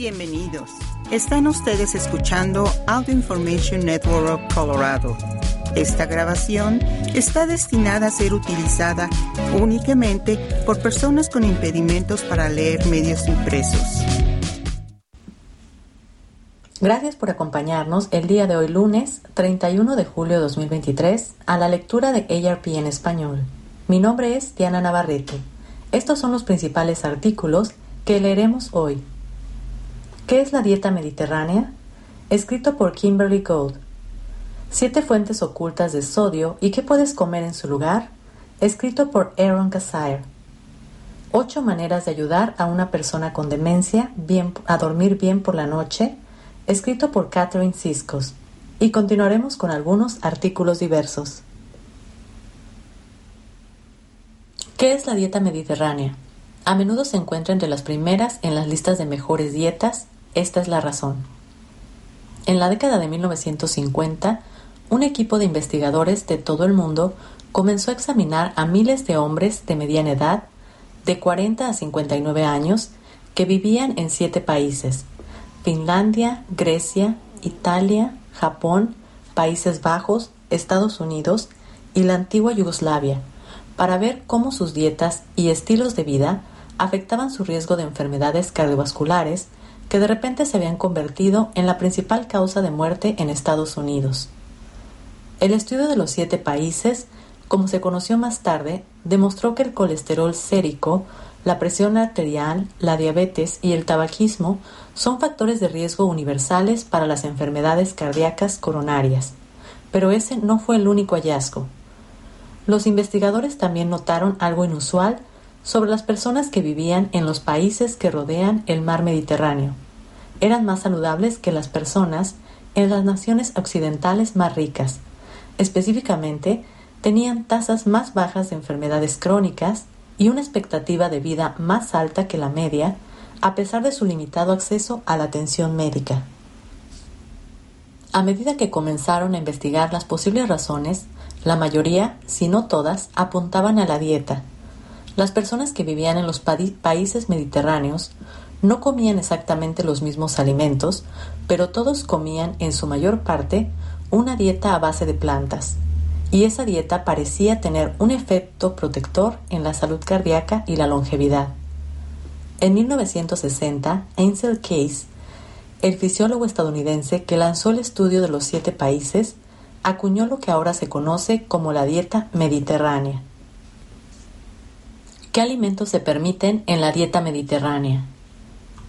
Bienvenidos. Están ustedes escuchando Audio Information Network Colorado. Esta grabación está destinada a ser utilizada únicamente por personas con impedimentos para leer medios impresos. Gracias por acompañarnos el día de hoy lunes 31 de julio de 2023 a la lectura de ARP en español. Mi nombre es Diana Navarrete. Estos son los principales artículos que leeremos hoy. ¿Qué es la dieta mediterránea? Escrito por Kimberly Gold. Siete fuentes ocultas de sodio y qué puedes comer en su lugar. Escrito por Aaron Kazire. Ocho maneras de ayudar a una persona con demencia a dormir bien por la noche. Escrito por Catherine Ciscos. Y continuaremos con algunos artículos diversos. ¿Qué es la dieta mediterránea? A menudo se encuentra entre las primeras en las listas de mejores dietas esta es la razón. En la década de 1950, un equipo de investigadores de todo el mundo comenzó a examinar a miles de hombres de mediana edad, de 40 a 59 años, que vivían en siete países, Finlandia, Grecia, Italia, Japón, Países Bajos, Estados Unidos y la antigua Yugoslavia, para ver cómo sus dietas y estilos de vida afectaban su riesgo de enfermedades cardiovasculares, que de repente se habían convertido en la principal causa de muerte en Estados Unidos. El estudio de los siete países, como se conoció más tarde, demostró que el colesterol sérico, la presión arterial, la diabetes y el tabaquismo son factores de riesgo universales para las enfermedades cardíacas coronarias. Pero ese no fue el único hallazgo. Los investigadores también notaron algo inusual sobre las personas que vivían en los países que rodean el mar Mediterráneo. Eran más saludables que las personas en las naciones occidentales más ricas. Específicamente, tenían tasas más bajas de enfermedades crónicas y una expectativa de vida más alta que la media, a pesar de su limitado acceso a la atención médica. A medida que comenzaron a investigar las posibles razones, la mayoría, si no todas, apuntaban a la dieta, las personas que vivían en los países mediterráneos no comían exactamente los mismos alimentos, pero todos comían en su mayor parte una dieta a base de plantas, y esa dieta parecía tener un efecto protector en la salud cardíaca y la longevidad. En 1960, Ansel Case, el fisiólogo estadounidense que lanzó el estudio de los siete países, acuñó lo que ahora se conoce como la dieta mediterránea. ¿Qué alimentos se permiten en la dieta mediterránea?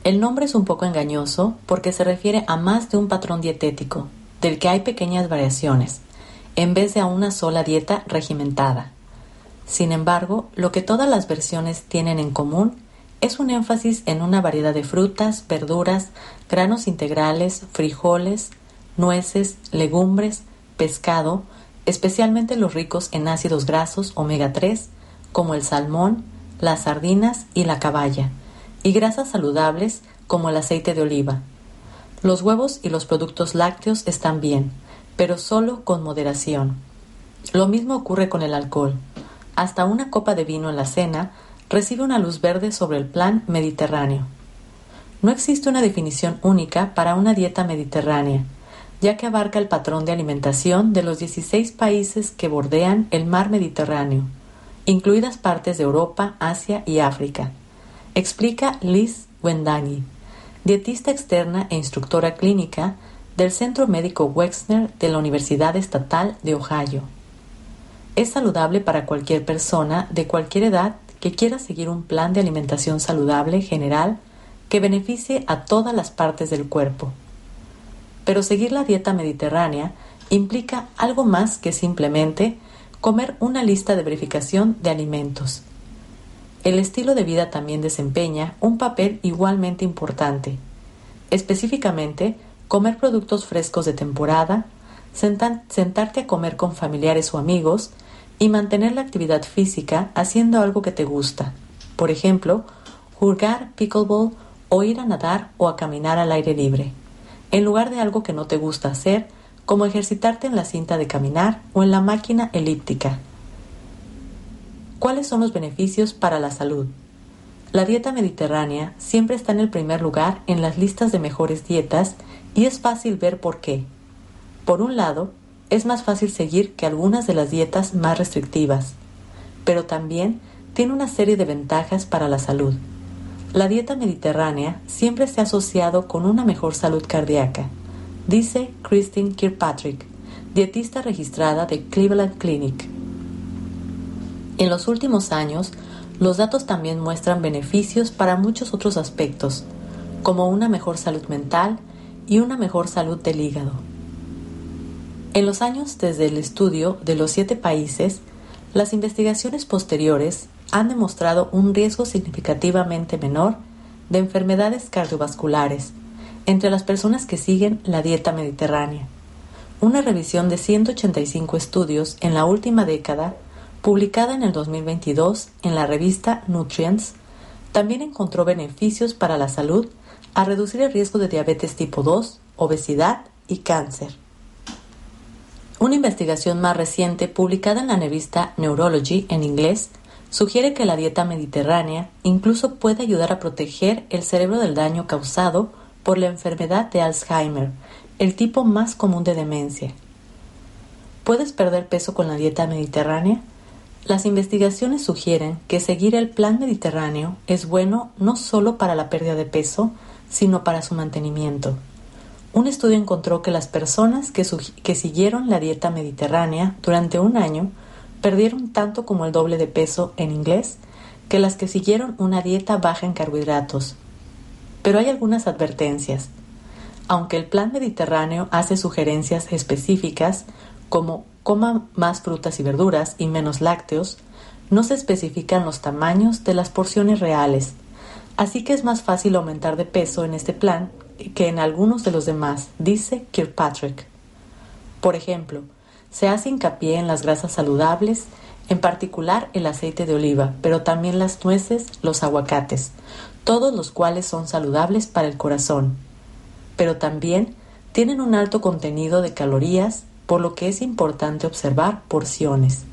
El nombre es un poco engañoso porque se refiere a más de un patrón dietético, del que hay pequeñas variaciones, en vez de a una sola dieta regimentada. Sin embargo, lo que todas las versiones tienen en común es un énfasis en una variedad de frutas, verduras, granos integrales, frijoles, nueces, legumbres, pescado, especialmente los ricos en ácidos grasos omega 3, como el salmón, las sardinas y la caballa, y grasas saludables como el aceite de oliva. Los huevos y los productos lácteos están bien, pero solo con moderación. Lo mismo ocurre con el alcohol. Hasta una copa de vino en la cena recibe una luz verde sobre el plan mediterráneo. No existe una definición única para una dieta mediterránea, ya que abarca el patrón de alimentación de los 16 países que bordean el mar Mediterráneo incluidas partes de Europa, Asia y África, explica Liz Wendani, dietista externa e instructora clínica del Centro Médico Wexner de la Universidad Estatal de Ohio. Es saludable para cualquier persona de cualquier edad que quiera seguir un plan de alimentación saludable general que beneficie a todas las partes del cuerpo. Pero seguir la dieta mediterránea implica algo más que simplemente comer una lista de verificación de alimentos. El estilo de vida también desempeña un papel igualmente importante, específicamente comer productos frescos de temporada, sentarte a comer con familiares o amigos y mantener la actividad física haciendo algo que te gusta, por ejemplo, jugar pickleball o ir a nadar o a caminar al aire libre, en lugar de algo que no te gusta hacer como ejercitarte en la cinta de caminar o en la máquina elíptica. ¿Cuáles son los beneficios para la salud? La dieta mediterránea siempre está en el primer lugar en las listas de mejores dietas y es fácil ver por qué. Por un lado, es más fácil seguir que algunas de las dietas más restrictivas, pero también tiene una serie de ventajas para la salud. La dieta mediterránea siempre se ha asociado con una mejor salud cardíaca, dice Christine Kirkpatrick, dietista registrada de Cleveland Clinic. En los últimos años, los datos también muestran beneficios para muchos otros aspectos, como una mejor salud mental y una mejor salud del hígado. En los años desde el estudio de los siete países, las investigaciones posteriores han demostrado un riesgo significativamente menor de enfermedades cardiovasculares entre las personas que siguen la dieta mediterránea. Una revisión de 185 estudios en la última década, publicada en el 2022 en la revista Nutrients, también encontró beneficios para la salud a reducir el riesgo de diabetes tipo 2, obesidad y cáncer. Una investigación más reciente publicada en la revista Neurology en inglés sugiere que la dieta mediterránea incluso puede ayudar a proteger el cerebro del daño causado por la enfermedad de Alzheimer, el tipo más común de demencia. ¿Puedes perder peso con la dieta mediterránea? Las investigaciones sugieren que seguir el plan mediterráneo es bueno no solo para la pérdida de peso, sino para su mantenimiento. Un estudio encontró que las personas que, que, siguieron la dieta mediterránea durante un año perdieron tanto como el doble de peso en inglés que las que siguieron una dieta baja en carbohidratos. Pero hay algunas advertencias. Aunque el plan mediterráneo hace sugerencias específicas como coma más frutas y verduras y menos lácteos, no se especifican los tamaños de las porciones reales, así que es más fácil aumentar de peso en este plan que en algunos de los demás, dice Kirkpatrick. Por ejemplo, se hace hincapié en las grasas saludables, en particular el aceite de oliva, pero también las nueces, los aguacates, todos los cuales son saludables para el corazón. Pero también tienen un alto contenido de calorías, por lo que es importante observar porciones.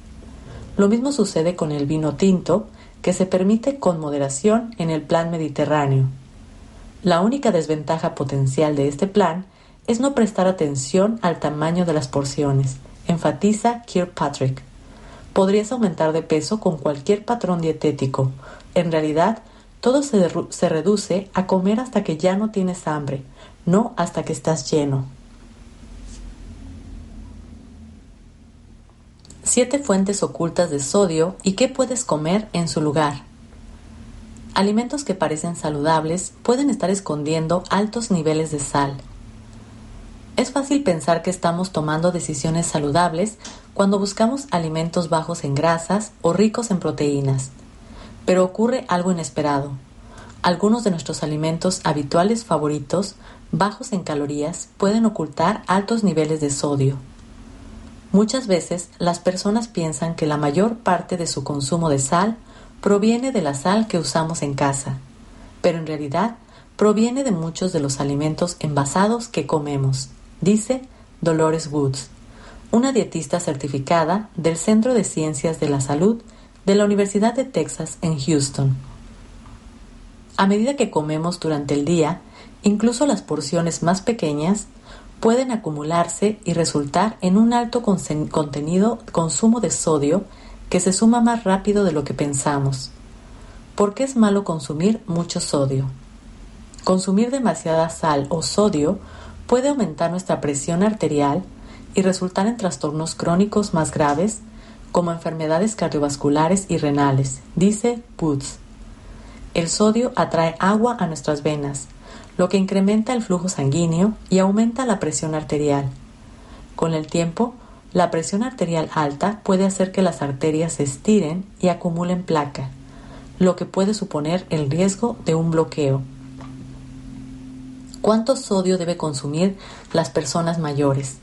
Lo mismo sucede con el vino tinto, que se permite con moderación en el plan mediterráneo. La única desventaja potencial de este plan es no prestar atención al tamaño de las porciones, enfatiza Kirkpatrick. Podrías aumentar de peso con cualquier patrón dietético. En realidad, todo se, reduce a comer hasta que ya no tienes hambre, no hasta que estás lleno. Siete fuentes ocultas de sodio y qué puedes comer en su lugar. Alimentos que parecen saludables pueden estar escondiendo altos niveles de sal. Es fácil pensar que estamos tomando decisiones saludables cuando buscamos alimentos bajos en grasas o ricos en proteínas. Pero ocurre algo inesperado. Algunos de nuestros alimentos habituales favoritos, bajos en calorías, pueden ocultar altos niveles de sodio. Muchas veces las personas piensan que la mayor parte de su consumo de sal proviene de la sal que usamos en casa, pero en realidad proviene de muchos de los alimentos envasados que comemos, dice Dolores Woods, una dietista certificada del Centro de Ciencias de la Salud de la Universidad de Texas en Houston. A medida que comemos durante el día, incluso las porciones más pequeñas pueden acumularse y resultar en un alto contenido consumo de sodio que se suma más rápido de lo que pensamos. ¿Por qué es malo consumir mucho sodio? Consumir demasiada sal o sodio puede aumentar nuestra presión arterial y resultar en trastornos crónicos más graves como enfermedades cardiovasculares y renales, dice Woods. El sodio atrae agua a nuestras venas, lo que incrementa el flujo sanguíneo y aumenta la presión arterial. Con el tiempo, la presión arterial alta puede hacer que las arterias se estiren y acumulen placa, lo que puede suponer el riesgo de un bloqueo. ¿Cuánto sodio debe consumir las personas mayores?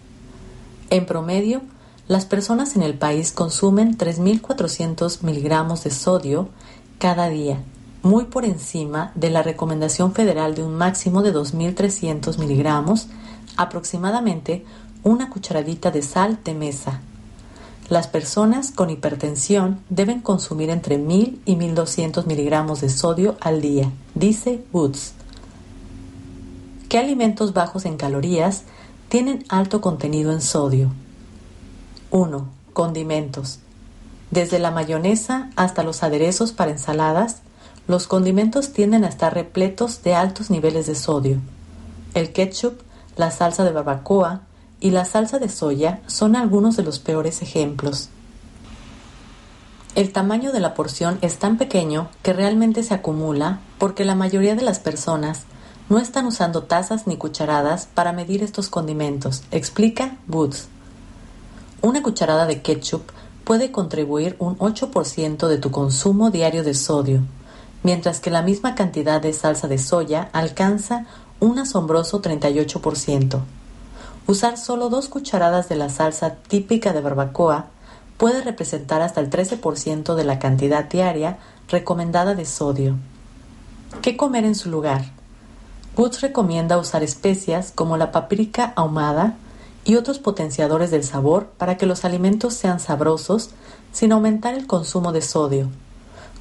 En promedio, las personas en el país consumen 3.400 miligramos de sodio cada día, muy por encima de la recomendación federal de un máximo de 2.300 miligramos, aproximadamente una cucharadita de sal de mesa. Las personas con hipertensión deben consumir entre 1000 y 1200 miligramos de sodio al día, dice Woods. ¿Qué alimentos bajos en calorías tienen alto contenido en sodio? 1. Condimentos. Desde la mayonesa hasta los aderezos para ensaladas, los condimentos tienden a estar repletos de altos niveles de sodio. El ketchup, la salsa de barbacoa y la salsa de soya son algunos de los peores ejemplos. El tamaño de la porción es tan pequeño que realmente se acumula porque la mayoría de las personas no están usando tazas ni cucharadas para medir estos condimentos, explica Woods. Una cucharada de ketchup puede contribuir un 8% de tu consumo diario de sodio, mientras que la misma cantidad de salsa de soya alcanza un asombroso 38%. Usar solo dos cucharadas de la salsa típica de barbacoa puede representar hasta el 13% de la cantidad diaria recomendada de sodio. ¿Qué comer en su lugar? Woods recomienda usar especias como la paprika ahumada y otros potenciadores del sabor para que los alimentos sean sabrosos sin aumentar el consumo de sodio.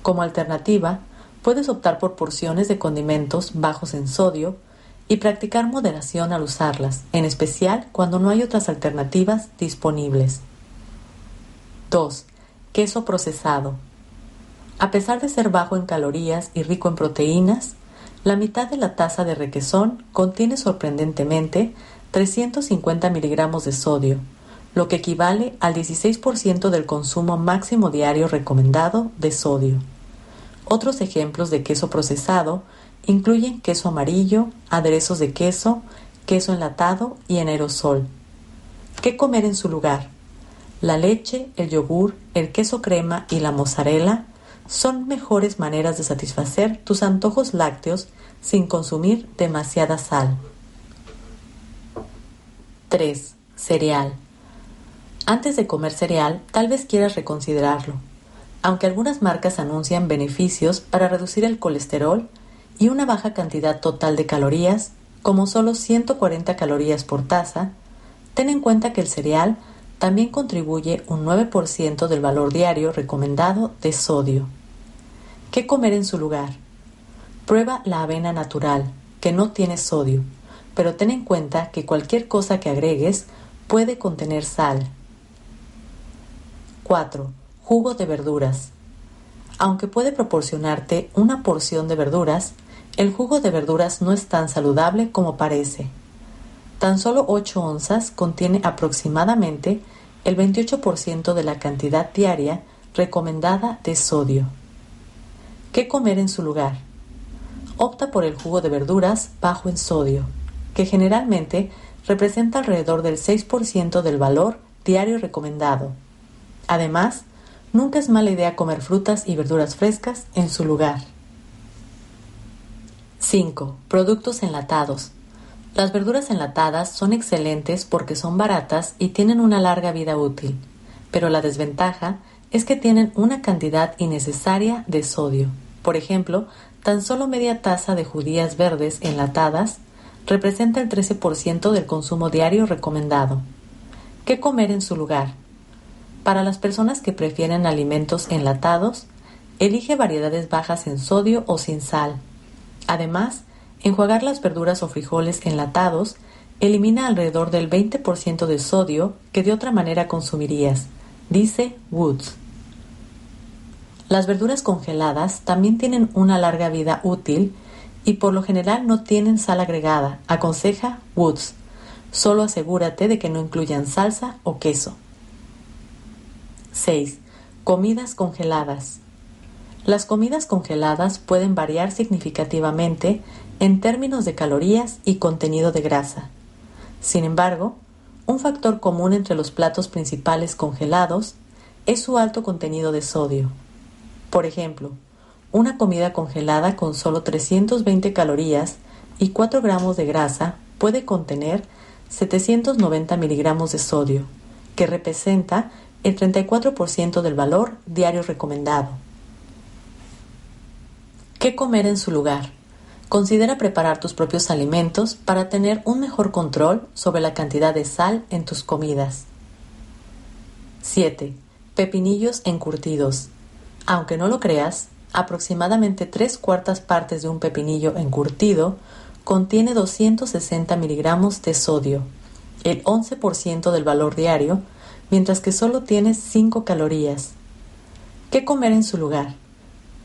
Como alternativa, puedes optar por porciones de condimentos bajos en sodio y practicar moderación al usarlas, en especial cuando no hay otras alternativas disponibles. 2. Queso procesado. A pesar de ser bajo en calorías y rico en proteínas, la mitad de la taza de requesón contiene sorprendentemente 350 miligramos de sodio, lo que equivale al 16% del consumo máximo diario recomendado de sodio. Otros ejemplos de queso procesado incluyen queso amarillo, aderezos de queso, queso enlatado y en aerosol. ¿Qué comer en su lugar? La leche, el yogur, el queso crema y la mozzarella son mejores maneras de satisfacer tus antojos lácteos sin consumir demasiada sal. 3. Cereal. Antes de comer cereal, tal vez quieras reconsiderarlo. Aunque algunas marcas anuncian beneficios para reducir el colesterol y una baja cantidad total de calorías, como solo 140 calorías por taza, ten en cuenta que el cereal también contribuye un 9% del valor diario recomendado de sodio. ¿Qué comer en su lugar? Prueba la avena natural, que no tiene sodio pero ten en cuenta que cualquier cosa que agregues puede contener sal. 4. Jugo de verduras. Aunque puede proporcionarte una porción de verduras, el jugo de verduras no es tan saludable como parece. Tan solo 8 onzas contiene aproximadamente el 28% de la cantidad diaria recomendada de sodio. ¿Qué comer en su lugar? Opta por el jugo de verduras bajo en sodio que generalmente representa alrededor del 6% del valor diario recomendado. Además, nunca es mala idea comer frutas y verduras frescas en su lugar. 5. Productos enlatados. Las verduras enlatadas son excelentes porque son baratas y tienen una larga vida útil, pero la desventaja es que tienen una cantidad innecesaria de sodio. Por ejemplo, tan solo media taza de judías verdes enlatadas representa el 13% del consumo diario recomendado. ¿Qué comer en su lugar? Para las personas que prefieren alimentos enlatados, elige variedades bajas en sodio o sin sal. Además, enjuagar las verduras o frijoles enlatados elimina alrededor del 20% de sodio que de otra manera consumirías, dice Woods. Las verduras congeladas también tienen una larga vida útil y por lo general no tienen sal agregada, aconseja Woods. Solo asegúrate de que no incluyan salsa o queso. 6. Comidas congeladas. Las comidas congeladas pueden variar significativamente en términos de calorías y contenido de grasa. Sin embargo, un factor común entre los platos principales congelados es su alto contenido de sodio. Por ejemplo, una comida congelada con solo 320 calorías y 4 gramos de grasa puede contener 790 miligramos de sodio, que representa el 34% del valor diario recomendado. ¿Qué comer en su lugar? Considera preparar tus propios alimentos para tener un mejor control sobre la cantidad de sal en tus comidas. 7. Pepinillos encurtidos. Aunque no lo creas, aproximadamente tres cuartas partes de un pepinillo encurtido contiene 260 miligramos de sodio, el 11% del valor diario, mientras que solo tiene 5 calorías. ¿Qué comer en su lugar?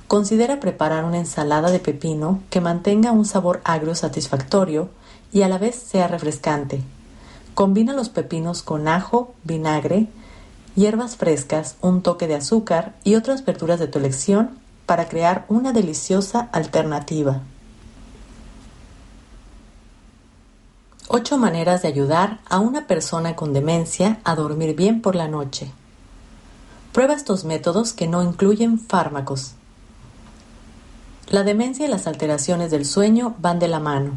Considera preparar una ensalada de pepino que mantenga un sabor agrio satisfactorio y a la vez sea refrescante. Combina los pepinos con ajo, vinagre, hierbas frescas, un toque de azúcar y otras verduras de tu elección para crear una deliciosa alternativa. 8 maneras de ayudar a una persona con demencia a dormir bien por la noche. Prueba estos métodos que no incluyen fármacos. La demencia y las alteraciones del sueño van de la mano.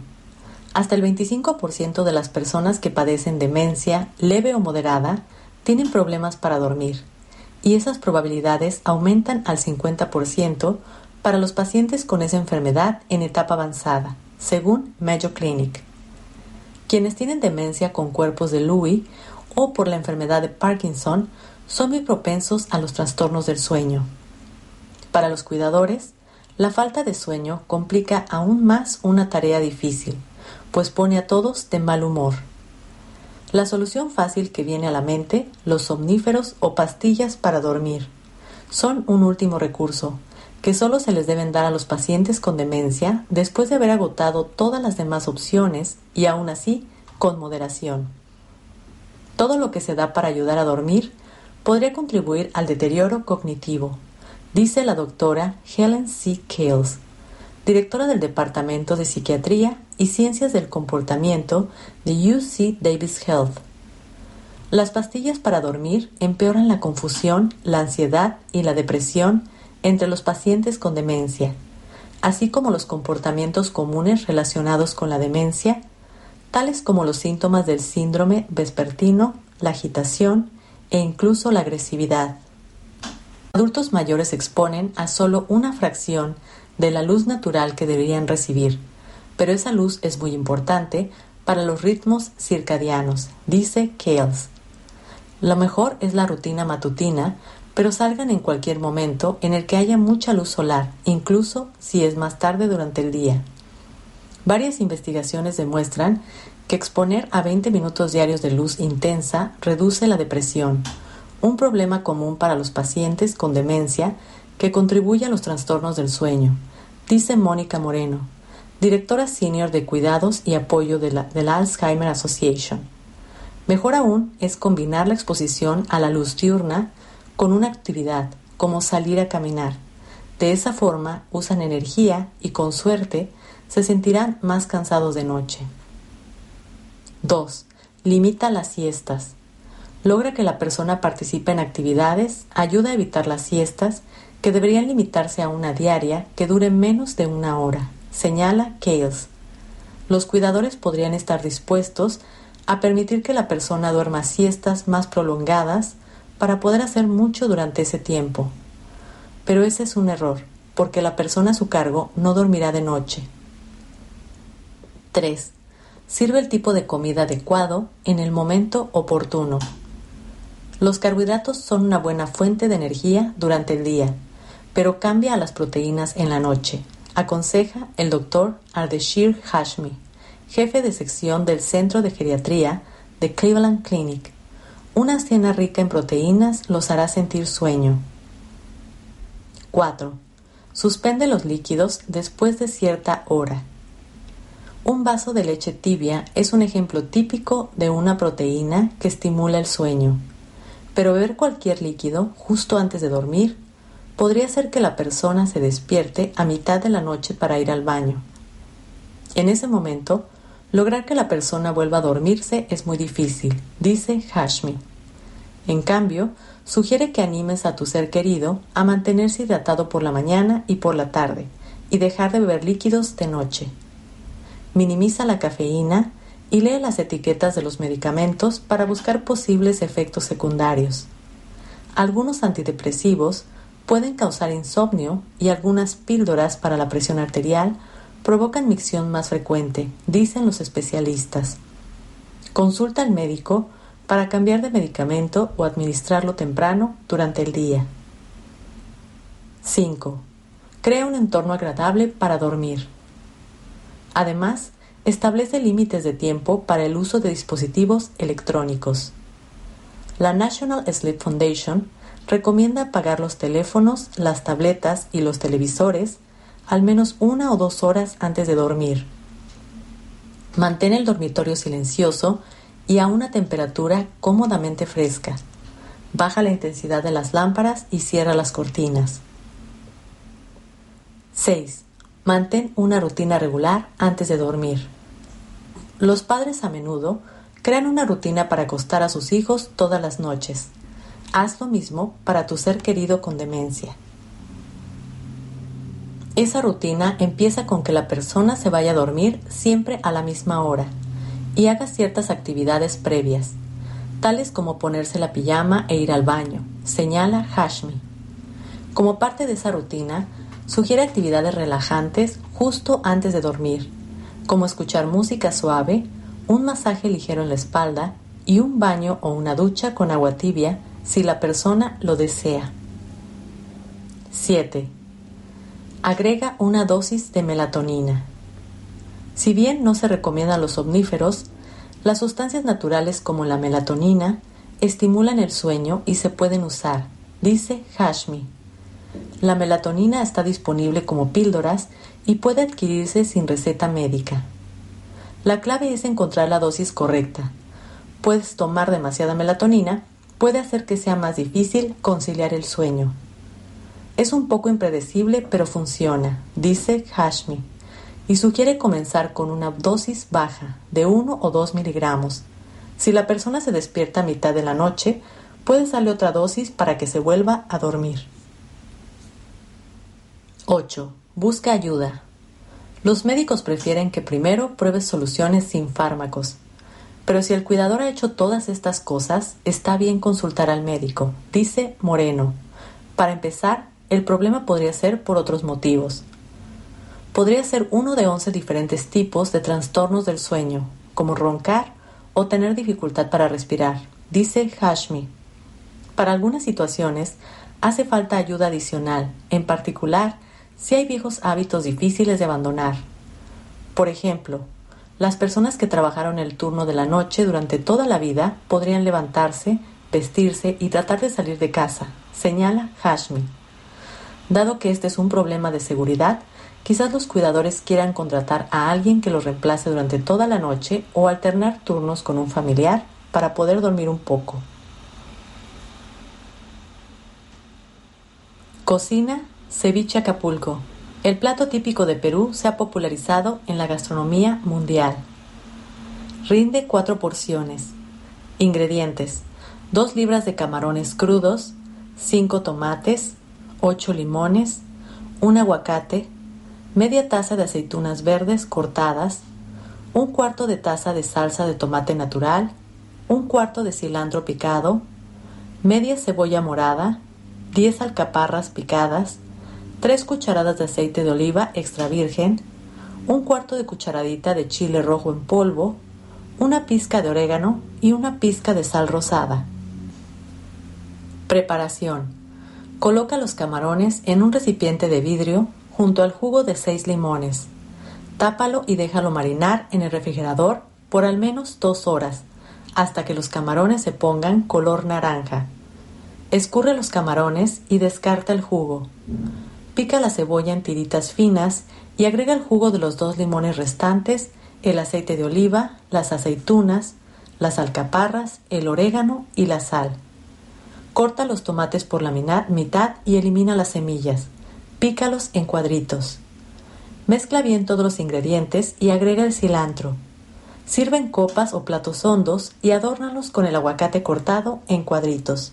Hasta el 25% de las personas que padecen demencia leve o moderada tienen problemas para dormir, y esas probabilidades aumentan al 50% para los pacientes con esa enfermedad en etapa avanzada, según Mayo Clinic. Quienes tienen demencia con cuerpos de Lewy o por la enfermedad de Parkinson son muy propensos a los trastornos del sueño. Para los cuidadores, la falta de sueño complica aún más una tarea difícil, pues pone a todos de mal humor. La solución fácil que viene a la mente, los somníferos o pastillas para dormir, son un último recurso, que solo se les deben dar a los pacientes con demencia después de haber agotado todas las demás opciones y aún así con moderación. Todo lo que se da para ayudar a dormir podría contribuir al deterioro cognitivo, dice la doctora Helen C. Kales, directora del Departamento de Psiquiatría y Ciencias del Comportamiento de UC Davis Health. Las pastillas para dormir empeoran la confusión, la ansiedad y la depresión entre los pacientes con demencia, así como los comportamientos comunes relacionados con la demencia, tales como los síntomas del síndrome vespertino, la agitación e incluso la agresividad. Adultos mayores exponen a solo una fracción de la luz natural que deberían recibir, pero esa luz es muy importante para los ritmos circadianos, dice Kales. Lo mejor es la rutina matutina, pero salgan en cualquier momento en el que haya mucha luz solar, incluso si es más tarde durante el día. Varias investigaciones demuestran que exponer a 20 minutos diarios de luz intensa reduce la depresión, un problema común para los pacientes con demencia que contribuye a los trastornos del sueño, dice Mónica Moreno, directora senior de cuidados y apoyo de la, Alzheimer Association. Mejor aún es combinar la exposición a la luz diurna con una actividad como salir a caminar. De esa forma usan energía y con suerte se sentirán más cansados de noche. 2. Limita las siestas. Logra que la persona participe en actividades, ayuda a evitar las siestas, que deberían limitarse a una diaria que dure menos de una hora, señala Kales. Los cuidadores podrían estar dispuestos a permitir que la persona duerma siestas más prolongadas para poder hacer mucho durante ese tiempo. Pero ese es un error, porque la persona a su cargo no dormirá de noche. 3. Sirve el tipo de comida adecuado en el momento oportuno. Los carbohidratos son una buena fuente de energía durante el día, pero cambia a las proteínas en la noche, aconseja el doctor Ardeshir Hashmi, jefe de sección del Centro de Geriatría de Cleveland Clinic una cena rica en proteínas los hará sentir sueño. 4. Suspende los líquidos después de cierta hora. Un vaso de leche tibia es un ejemplo típico de una proteína que estimula el sueño, pero beber cualquier líquido justo antes de dormir podría hacer que la persona se despierte a mitad de la noche para ir al baño. En ese momento, Lograr que la persona vuelva a dormirse es muy difícil, dice Hashmi. En cambio, sugiere que animes a tu ser querido a mantenerse hidratado por la mañana y por la tarde y dejar de beber líquidos de noche. Minimiza la cafeína y lee las etiquetas de los medicamentos para buscar posibles efectos secundarios. Algunos antidepresivos pueden causar insomnio y algunas píldoras para la presión arterial provocan micción más frecuente, dicen los especialistas. Consulta al médico para cambiar de medicamento o administrarlo temprano durante el día. 5. Crea un entorno agradable para dormir. Además, establece límites de tiempo para el uso de dispositivos electrónicos. La National Sleep Foundation recomienda apagar los teléfonos, las tabletas y los televisores al menos una o dos horas antes de dormir. Mantén el dormitorio silencioso y a una temperatura cómodamente fresca. Baja la intensidad de las lámparas y cierra las cortinas. 6. Mantén una rutina regular antes de dormir. Los padres a menudo crean una rutina para acostar a sus hijos todas las noches. Haz lo mismo para tu ser querido con demencia. Esa rutina empieza con que la persona se vaya a dormir siempre a la misma hora y haga ciertas actividades previas, tales como ponerse la pijama e ir al baño, señala Hashmi. Como parte de esa rutina, Sugiere actividades relajantes justo antes de dormir, como escuchar música suave, un masaje ligero en la espalda y un baño o una ducha con agua tibia si la persona lo desea. 7. Agrega una dosis de melatonina. Si bien no se recomiendan los omníferos, las sustancias naturales como la melatonina estimulan el sueño y se pueden usar, dice Hashmi. La melatonina está disponible como píldoras y puede adquirirse sin receta médica. La clave es encontrar la dosis correcta. Puedes tomar demasiada melatonina, puede hacer que sea más difícil conciliar el sueño. Es un poco impredecible, pero funciona, dice Hashmi, y sugiere comenzar con una dosis baja, de 1 o 2 miligramos. Si la persona se despierta a mitad de la noche, puedes darle otra dosis para que se vuelva a dormir. 8. Busca ayuda. Los médicos prefieren que primero pruebes soluciones sin fármacos. Pero si el cuidador ha hecho todas estas cosas, está bien consultar al médico, dice Moreno. Para empezar, el problema podría ser por otros motivos. Podría ser uno de 11 diferentes tipos de trastornos del sueño, como roncar o tener dificultad para respirar, dice Hashmi. Para algunas situaciones hace falta ayuda adicional, en particular si hay viejos hábitos difíciles de abandonar. Por ejemplo, las personas que trabajaron el turno de la noche durante toda la vida podrían levantarse, vestirse y tratar de salir de casa, señala Hashmi. Dado que este es un problema de seguridad, quizás los cuidadores quieran contratar a alguien que los reemplace durante toda la noche o alternar turnos con un familiar para poder dormir un poco. Cocina Ceviche Acapulco. El plato típico de Perú se ha popularizado en la gastronomía mundial. Rinde cuatro porciones. Ingredientes: 2 libras de camarones crudos, 5 tomates, 8 limones, un aguacate, media taza de aceitunas verdes cortadas, un cuarto de taza de salsa de tomate natural, un cuarto de cilantro picado, media cebolla morada, 10 alcaparras picadas, 3 cucharadas de aceite de oliva extra virgen, un cuarto de cucharadita de chile rojo en polvo, una pizca de orégano y una pizca de sal rosada. Preparación. Coloca los camarones en un recipiente de vidrio junto al jugo de 6 limones. Tápalo y déjalo marinar en el refrigerador por al menos dos horas, hasta que los camarones se pongan color naranja. Escurre los camarones y descarta el jugo. Pica la cebolla en tiritas finas y agrega el jugo de los dos limones restantes, el aceite de oliva, las aceitunas, las alcaparras, el orégano y la sal. Corta los tomates por la mitad y elimina las semillas. Pícalos en cuadritos. Mezcla bien todos los ingredientes y agrega el cilantro. Sirve en copas o platos hondos y adórnalos con el aguacate cortado en cuadritos.